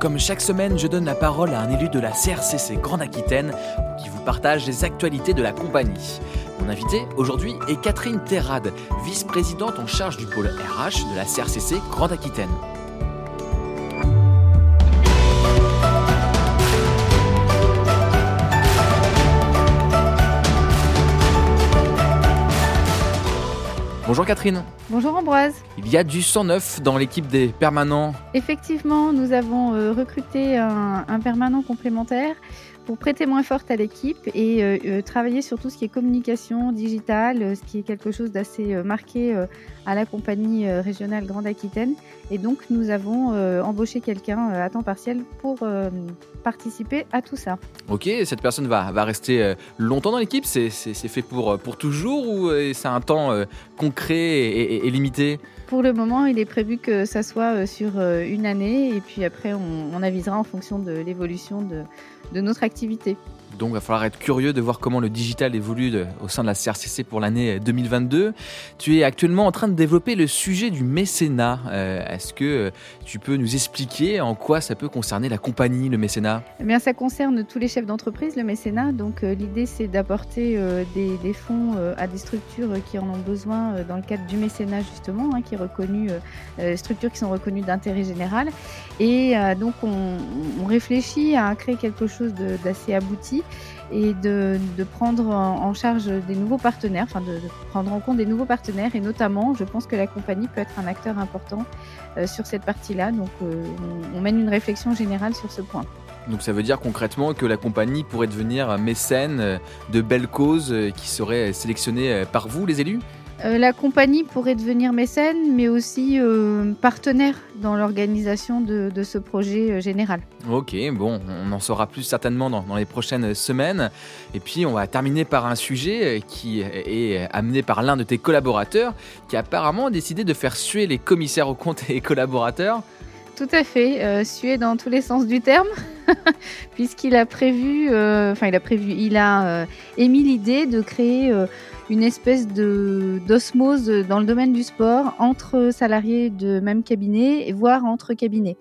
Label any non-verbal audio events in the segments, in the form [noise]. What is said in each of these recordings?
Comme chaque semaine, je donne la parole à un élu de la CRCC Grande Aquitaine qui vous partage les actualités de la compagnie. Mon invité aujourd'hui est Catherine Terrade, vice-présidente en charge du pôle RH de la CRCC Grande Aquitaine. Catherine. Bonjour Ambroise. Il y a du 109 dans l'équipe des permanents. Effectivement, nous avons euh, recruté un, permanent complémentaire pour prêter moins forte à l'équipe et euh, euh, travailler sur tout ce qui est communication digitale, ce qui est quelque chose d'assez marqué à la compagnie régionale Grande Aquitaine. Et donc, nous avons embauché quelqu'un à temps partiel pour participer à tout ça. Ok, cette personne va, va rester longtemps dans l'équipe? C'est fait pour, pour toujours ou c'est un temps concret et, limité pour le moment, il est prévu que ça soit euh, sur euh, une année et puis après, on, avisera en fonction de l'évolution de notre activité. Donc il va falloir être curieux de voir comment le digital évolue au sein de la CRCC pour l'année 2022. Tu es actuellement en train de développer le sujet du mécénat. Euh, est-ce que euh, tu peux nous expliquer en quoi ça peut concerner la compagnie, le mécénat? Eh bien, Ça concerne tous les chefs d'entreprise, le mécénat. Donc euh, l'idée, c'est d'apporter des, fonds à des structures qui en ont besoin dans le cadre du mécénat, justement, hein, qui est reconnu, structures qui sont reconnues d'intérêt général. Et donc on, on, réfléchit à créer quelque chose d'assez abouti et de, prendre en charge des nouveaux partenaires, enfin de, prendre en compte des nouveaux partenaires et notamment, je pense que la compagnie peut être un acteur important euh, sur cette partie-là. Donc, euh, on, mène une réflexion générale sur ce point. Donc ça veut dire concrètement que la compagnie pourrait devenir mécène euh, de belles causes qui seraient sélectionnées par vous, les élus? Euh, la compagnie pourrait devenir mécène, mais aussi euh, partenaire dans l'organisation de, ce projet euh, général. Ok, bon, on en saura plus certainement dans, les prochaines semaines. Et puis, on va terminer par un sujet qui est amené par l'un de tes collaborateurs, qui a apparemment décidé de faire suer les commissaires aux comptes et collaborateurs. Tout à fait, suer dans tous les sens du terme, [laughs] puisqu'il a prévu, enfin il a prévu, il a émis l'idée de créer une espèce de d'osmose dans le domaine du sport entre salariés de même cabinet, voire entre cabinets.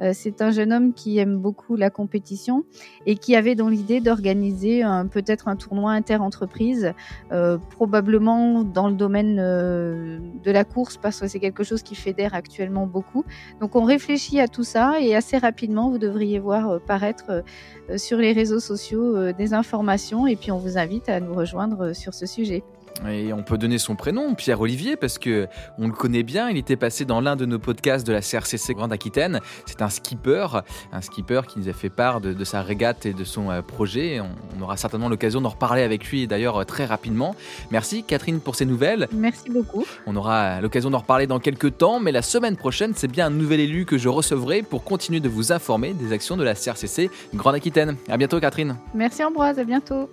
Euh, c'est un jeune homme qui aime beaucoup la compétition et qui avait dans l'idée d'organiser peut-être un tournoi inter-entreprise, euh, probablement dans le domaine euh, de la course parce que c'est quelque chose qui fédère actuellement beaucoup. Donc on réfléchit à tout ça et assez rapidement vous devriez voir paraître sur les réseaux sociaux des informations et puis on vous invite à nous rejoindre sur ce sujet. Et on peut donner son prénom, Pierre Olivier, parce que on le connaît bien. Il était passé dans l'un de nos podcasts de la CRCC Grande Aquitaine. C'est un skipper, un skipper qui nous a fait part de, sa régate et de son euh, projet. On, aura certainement l'occasion d'en reparler avec lui, d'ailleurs euh, très rapidement. Merci Catherine pour ces nouvelles. Merci beaucoup. On aura l'occasion d'en reparler dans quelques temps, mais la semaine prochaine, c'est bien un nouvel élu que je recevrai pour continuer de vous informer des actions de la CRCC Grande Aquitaine. À bientôt Catherine. Merci Ambroise, à bientôt.